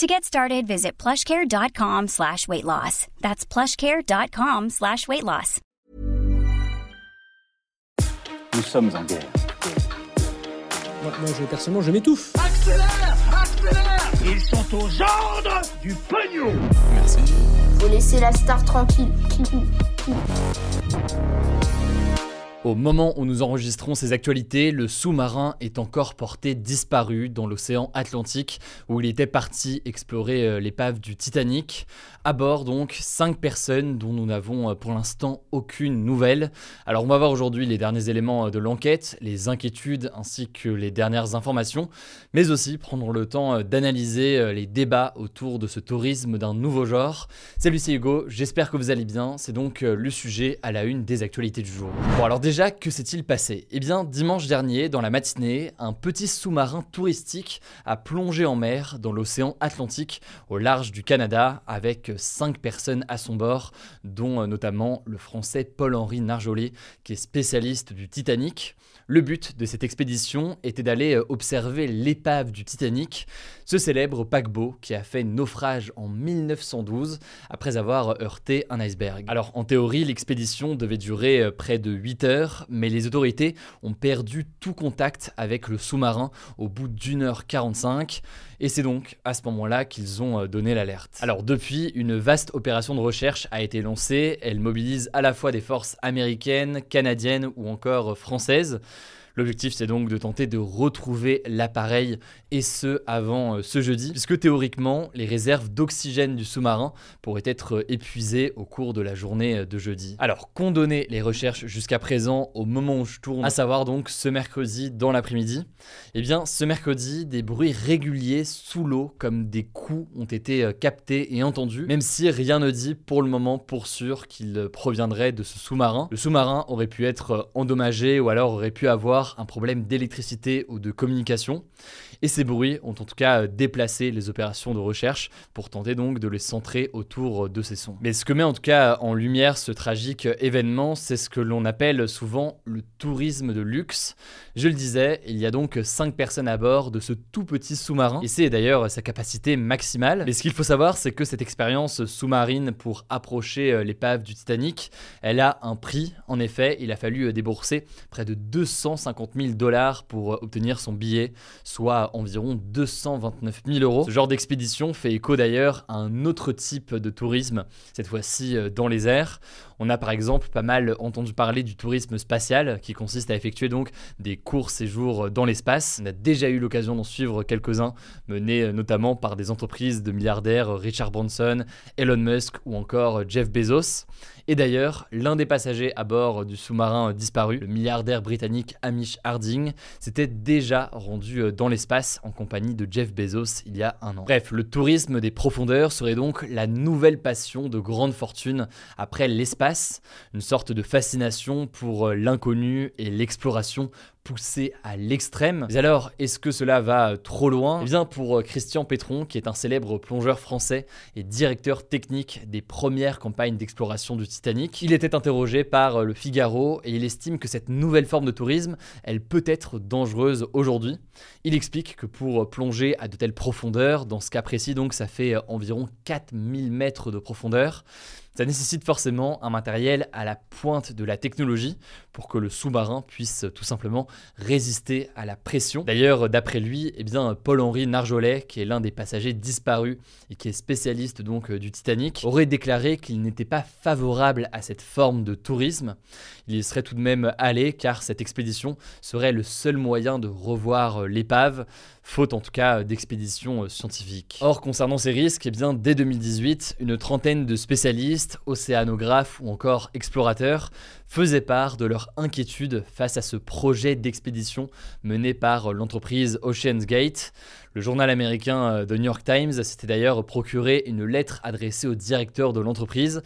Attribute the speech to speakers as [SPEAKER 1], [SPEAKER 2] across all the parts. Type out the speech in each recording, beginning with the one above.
[SPEAKER 1] To get started, visit plushcare.com slash weight loss. That's plushcare.com slash weight loss.
[SPEAKER 2] Nous sommes en guerre.
[SPEAKER 3] Moi, moi, je, personnellement, je m'étouffe.
[SPEAKER 4] Accélère Accélère Ils sont aux ordres du pognon
[SPEAKER 5] Faut laisser la star tranquille.
[SPEAKER 6] Au moment où nous enregistrons ces actualités, le sous-marin est encore porté disparu dans l'océan Atlantique où il était parti explorer euh, l'épave du Titanic. À bord donc, 5 personnes dont nous n'avons euh, pour l'instant aucune nouvelle. Alors on va voir aujourd'hui les derniers éléments euh, de l'enquête, les inquiétudes ainsi que les dernières informations, mais aussi prendre le temps d'analyser les débats autour de ce tourisme d'un nouveau genre. Salut c'est Hugo, j'espère que vous allez bien, c'est donc le sujet à la une des actualités du jour. Bon alors que s'est-il passé? Eh bien, dimanche dernier, dans la matinée, un petit sous-marin touristique a plongé en mer dans l'océan Atlantique au large du Canada avec cinq personnes à son bord, dont euh, notamment le français Paul-Henri Narjolet, qui est spécialiste du Titanic. Le but de cette expédition était d'aller euh, observer l'épave du Titanic, ce célèbre paquebot qui a fait naufrage en 1912 après avoir heurté un iceberg. Alors en théorie, l'expédition devait durer euh, près de 8 heures mais les autorités ont perdu tout contact avec le sous-marin au bout d'une heure 45, et c'est donc à ce moment-là qu'ils ont euh, donné l'alerte. Alors depuis, une vaste opération de recherche a été lancée, elle mobilise à la fois des forces américaines, canadiennes ou encore françaises. L'objectif, c'est donc de tenter de retrouver l'appareil et ce avant euh, ce jeudi, puisque théoriquement, les réserves d'oxygène du sous-marin pourraient être euh, épuisées au cours de la journée euh, de jeudi. Alors, qu'ont donné les recherches jusqu'à présent au moment où je tourne, à savoir donc ce mercredi dans l'après-midi? Eh bien, ce mercredi, des bruits réguliers sous l'eau, comme des coups, ont été captés et entendus, même si rien ne dit pour le moment pour sûr qu'ils proviendraient de ce sous-marin. Le sous-marin aurait pu être endommagé ou alors aurait pu avoir un problème d'électricité ou de communication. Et ces bruits ont en tout cas déplacé les opérations de recherche pour tenter donc de les centrer autour de ces sons. Mais ce que met en tout cas en lumière ce tragique événement, c'est ce que l'on appelle souvent le tourisme de luxe. Je le disais, il y a donc 5 personnes à bord de ce tout petit sous-marin, et c'est d'ailleurs sa capacité maximale. Mais ce qu'il faut savoir, c'est que cette expérience sous-marine pour approcher euh, l'épave du Titanic, elle a un prix. En effet, il a fallu euh, débourser près de 250 000 dollars pour euh, obtenir son billet, soit environ 229 000 euros. Ce genre d'expédition fait écho d'ailleurs à un autre type de tourisme, cette fois-ci euh, dans les airs. On a par exemple pas mal entendu parler du tourisme spatial qui consiste à effectuer donc des courts séjours dans l'espace. On a déjà eu l'occasion d'en suivre quelques-uns, menés euh, notamment par des entreprises de milliardaires Richard Branson, Elon Musk ou encore Jeff Bezos. Et d'ailleurs, l'un des passagers à bord du sous-marin disparu, le milliardaire britannique Hamish Harding, s'était déjà rendu euh, dans l'espace en compagnie de Jeff Bezos il y a un an. Bref, le tourisme des profondeurs serait donc la nouvelle passion de grande fortune après l'espace, une sorte de fascination pour euh, l'inconnu et l'exploration poussé à l'extrême. Mais alors, est-ce que cela va trop loin? Eh bien, pour euh, Christian Pétron, qui est un célèbre plongeur français et directeur technique des premières campagnes d'exploration du Titanic, il était interrogé par euh, le Figaro et il estime que cette nouvelle forme de tourisme, elle peut être dangereuse aujourd'hui. Il explique que pour plonger à de telles profondeurs, dans ce cas précis donc, ça fait euh, environ 4000 mètres de profondeur, ça nécessite forcément un matériel à la pointe de la technologie pour que le sous-marin puisse tout simplement résister à la pression. D'ailleurs, d'après lui, eh bien, Paul-Henri Narjolet, qui est l'un des passagers disparus et qui est spécialiste donc du Titanic, aurait déclaré qu'il n'était pas favorable à cette forme de tourisme. Il y serait tout de même allé car cette expédition serait le seul moyen de revoir l'épave faute en tout cas d'expéditions scientifiques. Or, concernant ces risques, eh bien, dès 2018, une trentaine de spécialistes, océanographes ou encore explorateurs faisaient part de leur inquiétude face à ce projet d'expédition mené par l'entreprise Ocean's Gate. Le journal américain The New York Times s'était d'ailleurs procuré une lettre adressée au directeur de l'entreprise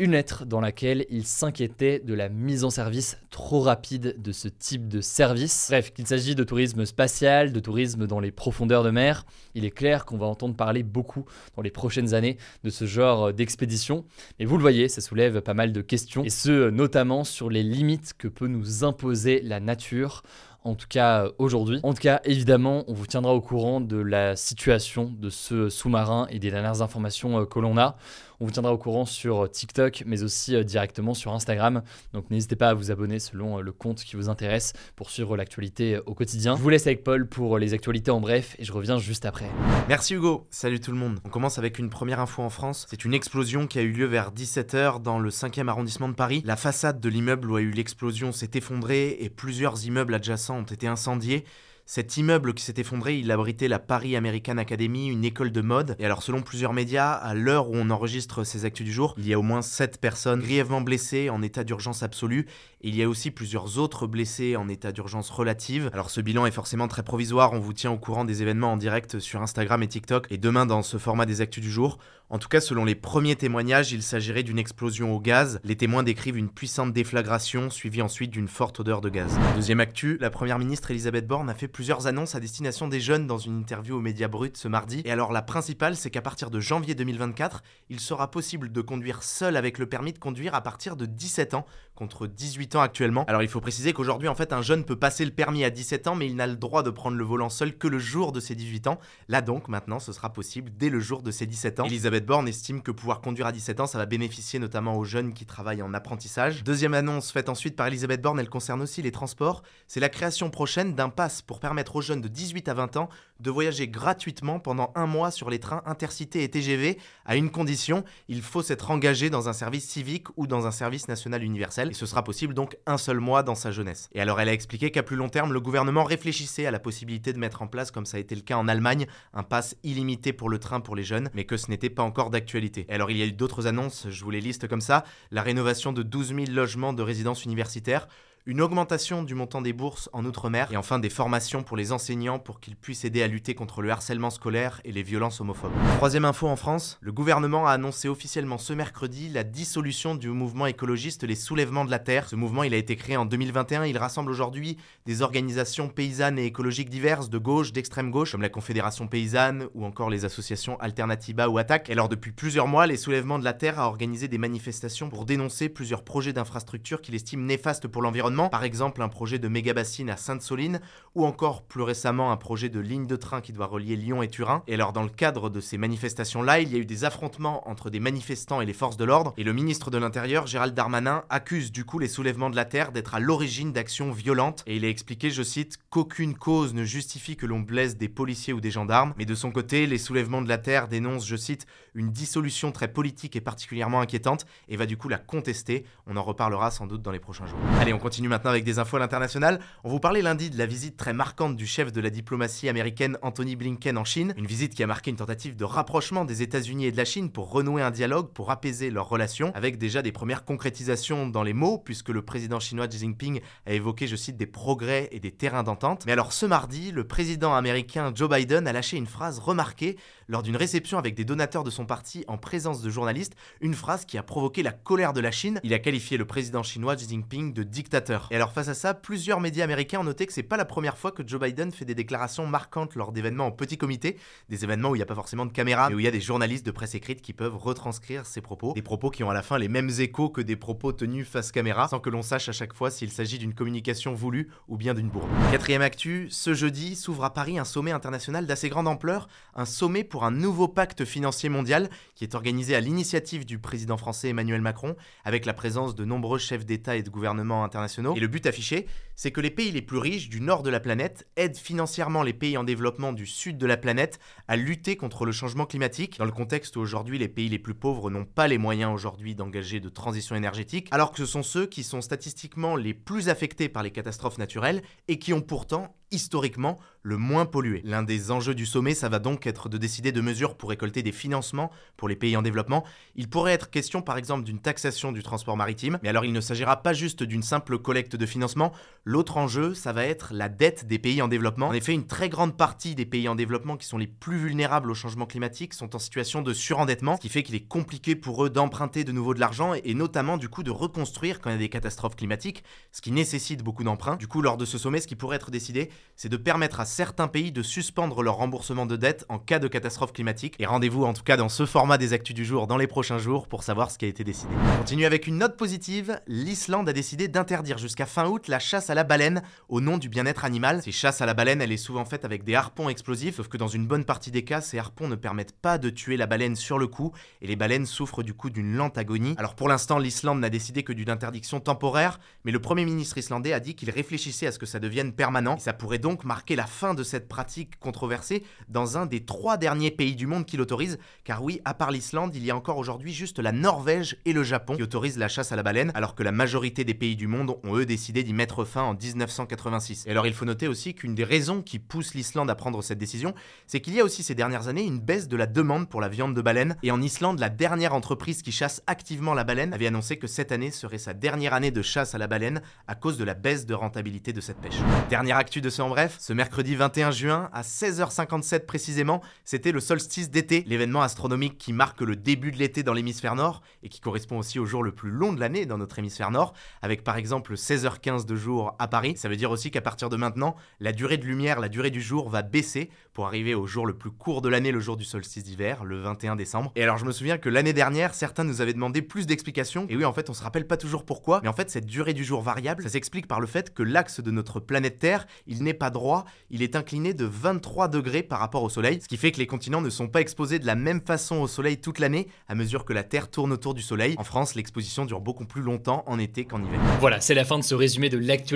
[SPEAKER 6] Une lettre dans laquelle il s'inquiétait de la mise en service trop rapide de ce type de service. Bref, qu'il s'agit de tourisme spatial, de tourisme dans les profondeurs de mer, il est clair qu'on va entendre parler beaucoup dans les prochaines années de ce genre d'expédition. Mais vous le voyez, ça soulève pas mal de questions, et ce notamment sur les limites que peut nous imposer la nature en tout cas euh, aujourd'hui. En tout cas, évidemment, on vous tiendra au courant de la situation de ce sous-marin et des dernières informations euh, que l'on a. On vous tiendra au courant sur TikTok, mais aussi euh, directement sur Instagram. Donc n'hésitez pas à vous abonner selon le compte qui vous intéresse pour suivre l'actualité au quotidien. Je vous laisse avec Paul pour les actualités en bref et je reviens juste après.
[SPEAKER 7] Merci Hugo, salut tout le monde. On commence avec une première info en France. C'est une explosion qui a eu lieu vers 17h dans le 5e arrondissement de Paris. La façade de l'immeuble où a eu l'explosion s'est effondrée et plusieurs immeubles adjacents ont été incendiés. Cet immeuble qui s'est effondré, il abritait la Paris American Academy, une école de mode. Et alors, selon plusieurs médias, à l'heure où on enregistre ces actus du jour, il y a au moins 7 personnes grièvement blessées en état d'urgence absolue. Et il y a aussi plusieurs autres blessés en état d'urgence relative. Alors, ce bilan est forcément très provisoire. On vous tient au courant des événements en direct sur Instagram et TikTok. Et demain, dans ce format des actus du jour, en tout cas, selon les premiers témoignages, il s'agirait d'une explosion au gaz. Les témoins décrivent une puissante déflagration, suivie ensuite d'une forte odeur de gaz. Deuxième actu, la première ministre Elisabeth Borne a fait plusieurs annonces à destination des jeunes dans une interview aux médias bruts ce mardi. Et alors, la principale, c'est qu'à partir de janvier 2024, il sera possible de conduire seul avec le permis de conduire à partir de 17 ans, contre 18 ans actuellement. Alors, il faut préciser qu'aujourd'hui, en fait, un jeune peut passer le permis à 17 ans, mais il n'a le droit de prendre le volant seul que le jour de ses 18 ans. Là donc, maintenant, ce sera possible dès le jour de ses 17 ans. Elisabeth Borne estime que pouvoir conduire à 17 ans, ça va bénéficier notamment aux jeunes qui travaillent en apprentissage. Deuxième annonce faite ensuite par Elisabeth Borne, elle concerne aussi les transports. C'est la création prochaine d'un pass pour permettre aux jeunes de 18 à 20 ans de voyager gratuitement pendant un mois sur les trains intercités et TGV à une condition, il faut s'être engagé dans un service civique ou dans un service national universel. Et ce sera possible donc un seul mois dans sa jeunesse. Et alors elle a expliqué qu'à plus long terme, le gouvernement réfléchissait à la possibilité de mettre en place, comme ça a été le cas en Allemagne, un pass illimité pour le train pour les jeunes, mais que ce n'était pas encore d'actualité. Alors il y a eu d'autres annonces, je vous les liste comme ça, la rénovation de 12 000 logements de résidence universitaires, une augmentation du montant des bourses en Outre-mer et enfin des formations pour les enseignants pour qu'ils puissent aider à lutter contre le harcèlement scolaire et les violences homophobes. Troisième info en France, le gouvernement a annoncé officiellement ce mercredi la dissolution du mouvement écologiste Les Soulèvements de la Terre. Ce mouvement, il a été créé en 2021, il rassemble aujourd'hui des organisations paysannes et écologiques diverses de gauche, d'extrême gauche, comme la Confédération paysanne ou encore les associations Alternativa ou Attaque. Et alors depuis plusieurs mois, Les Soulèvements de la Terre a organisé des manifestations pour dénoncer plusieurs projets d'infrastructures qu'il estime néfastes pour l'environnement par exemple un projet de méga-bassine à Sainte-Soline, ou encore plus récemment un projet de ligne de train qui doit relier Lyon et Turin. Et alors dans le cadre de ces manifestations-là, il y a eu des affrontements entre des manifestants et les forces de l'ordre, et le ministre de l'Intérieur, Gérald Darmanin, accuse du coup les soulèvements de la Terre d'être à l'origine d'actions violentes, et il a expliqué, je cite, qu'aucune cause ne justifie que l'on blesse des policiers ou des gendarmes, mais de son côté, les soulèvements de la Terre dénoncent, je cite, une dissolution très politique et particulièrement inquiétante, et va du coup la contester. On en reparlera sans doute dans les prochains jours. Allez, on continue maintenant avec des infos à l'international. On vous parlait lundi de la visite très marquante du chef de la diplomatie américaine Anthony Blinken en Chine. Une visite qui a marqué une tentative de rapprochement des États-Unis et de la Chine pour renouer un dialogue, pour apaiser leurs relations, avec déjà des premières concrétisations dans les mots, puisque le président chinois Xi Jinping a évoqué, je cite, des progrès et des terrains d'entente. Mais alors ce mardi, le président américain Joe Biden a lâché une phrase remarquée lors d'une réception avec des donateurs de son parti en présence de journalistes, une phrase qui a provoqué la colère de la Chine. Il a qualifié le président chinois Xi Jinping de dictateur. Et alors face à ça, plusieurs médias américains ont noté que c'est pas la première fois que Joe Biden fait des déclarations marquantes lors d'événements en petit comité, des événements où il n'y a pas forcément de caméra, mais où il y a des journalistes de presse écrite qui peuvent retranscrire ses propos, des propos qui ont à la fin les mêmes échos que des propos tenus face caméra, sans que l'on sache à chaque fois s'il s'agit d'une communication voulue ou bien d'une bourde. Quatrième actu, ce jeudi s'ouvre à Paris un sommet international d'assez grande ampleur, un sommet pour un nouveau pacte financier mondial qui est organisé à l'initiative du président français Emmanuel Macron, avec la présence de nombreux chefs d'État et de gouvernement internationaux. Et le but affiché, c'est que les pays les plus riches du nord de la planète aident financièrement les pays en développement du sud de la planète à lutter contre le changement climatique, dans le contexte où aujourd'hui les pays les plus pauvres n'ont pas les moyens aujourd'hui d'engager de transition énergétique, alors que ce sont ceux qui sont statistiquement les plus affectés par les catastrophes naturelles et qui ont pourtant historiquement le moins pollué. L'un des enjeux du sommet, ça va donc être de décider de mesures pour récolter des financements pour les pays en développement. Il pourrait être question par exemple d'une taxation du transport maritime, mais alors il ne s'agira pas juste d'une simple collecte de financement. L'autre enjeu, ça va être la dette des pays en développement. En effet, une très grande partie des pays en développement qui sont les plus vulnérables au changement climatique sont en situation de surendettement, ce qui fait qu'il est compliqué pour eux d'emprunter de nouveau de l'argent et notamment du coup de reconstruire quand il y a des catastrophes climatiques, ce qui nécessite beaucoup d'emprunts. Du coup, lors de ce sommet, ce qui pourrait être décidé, c'est de permettre à certains pays de suspendre leur remboursement de dette en cas de catastrophe climatique. Et rendez-vous en tout cas dans ce format des actus du jour dans les prochains jours pour savoir ce qui a été décidé. On continue avec une note positive. L'Islande a décidé d'interdire jusqu'à fin août la chasse à baleine au nom du bien-être animal. Ces chasses à la baleine, elle est souvent faite avec des harpons explosifs, sauf que dans une bonne partie des cas, ces harpons ne permettent pas de tuer la baleine sur le coup et les baleines souffrent du coup d'une lente agonie. Alors pour l'instant, l'Islande n'a décidé que d'une interdiction temporaire, mais le Premier ministre islandais a dit qu'il réfléchissait à ce que ça devienne permanent. Ça pourrait donc marquer la fin de cette pratique controversée dans un des trois derniers pays du monde qui l'autorisent, car oui, à part l'Islande, il y a encore aujourd'hui juste la Norvège et le Japon qui autorisent la chasse à la baleine, alors que la majorité des pays du monde ont eux décidé d'y mettre fin en 1986. Et alors il faut noter aussi qu'une des raisons qui pousse l'Islande à prendre cette décision, c'est qu'il y a aussi ces dernières années une baisse de la demande pour la viande de baleine, et en Islande, la dernière entreprise qui chasse activement la baleine avait annoncé que cette année serait sa dernière année de chasse à la baleine à cause de la baisse de rentabilité de cette pêche. Dernière actu de ce en bref, ce mercredi 21 juin, à 16h57 précisément, c'était le solstice d'été, l'événement astronomique qui marque le début de l'été dans l'hémisphère nord et qui correspond aussi au jour le plus long de l'année dans notre hémisphère nord, avec par exemple 16h15 de jour à Paris. Ça veut dire aussi qu'à partir de maintenant, la durée de lumière, la durée du jour va baisser pour arriver au jour le plus court de l'année, le jour du solstice d'hiver, le 21 décembre. Et alors je me souviens que l'année dernière, certains nous avaient demandé plus d'explications, et oui en fait on se rappelle pas toujours pourquoi, mais en fait cette durée du jour variable, ça s'explique par le fait que l'axe de notre planète Terre, il n'est pas droit, il est incliné de 23 degrés par rapport au Soleil, ce qui fait que les continents ne sont pas exposés de la même façon au Soleil toute l'année, à mesure que la Terre tourne autour du Soleil. En France, l'exposition dure beaucoup plus longtemps en été qu'en hiver.
[SPEAKER 6] Voilà, c'est la fin de ce résumé de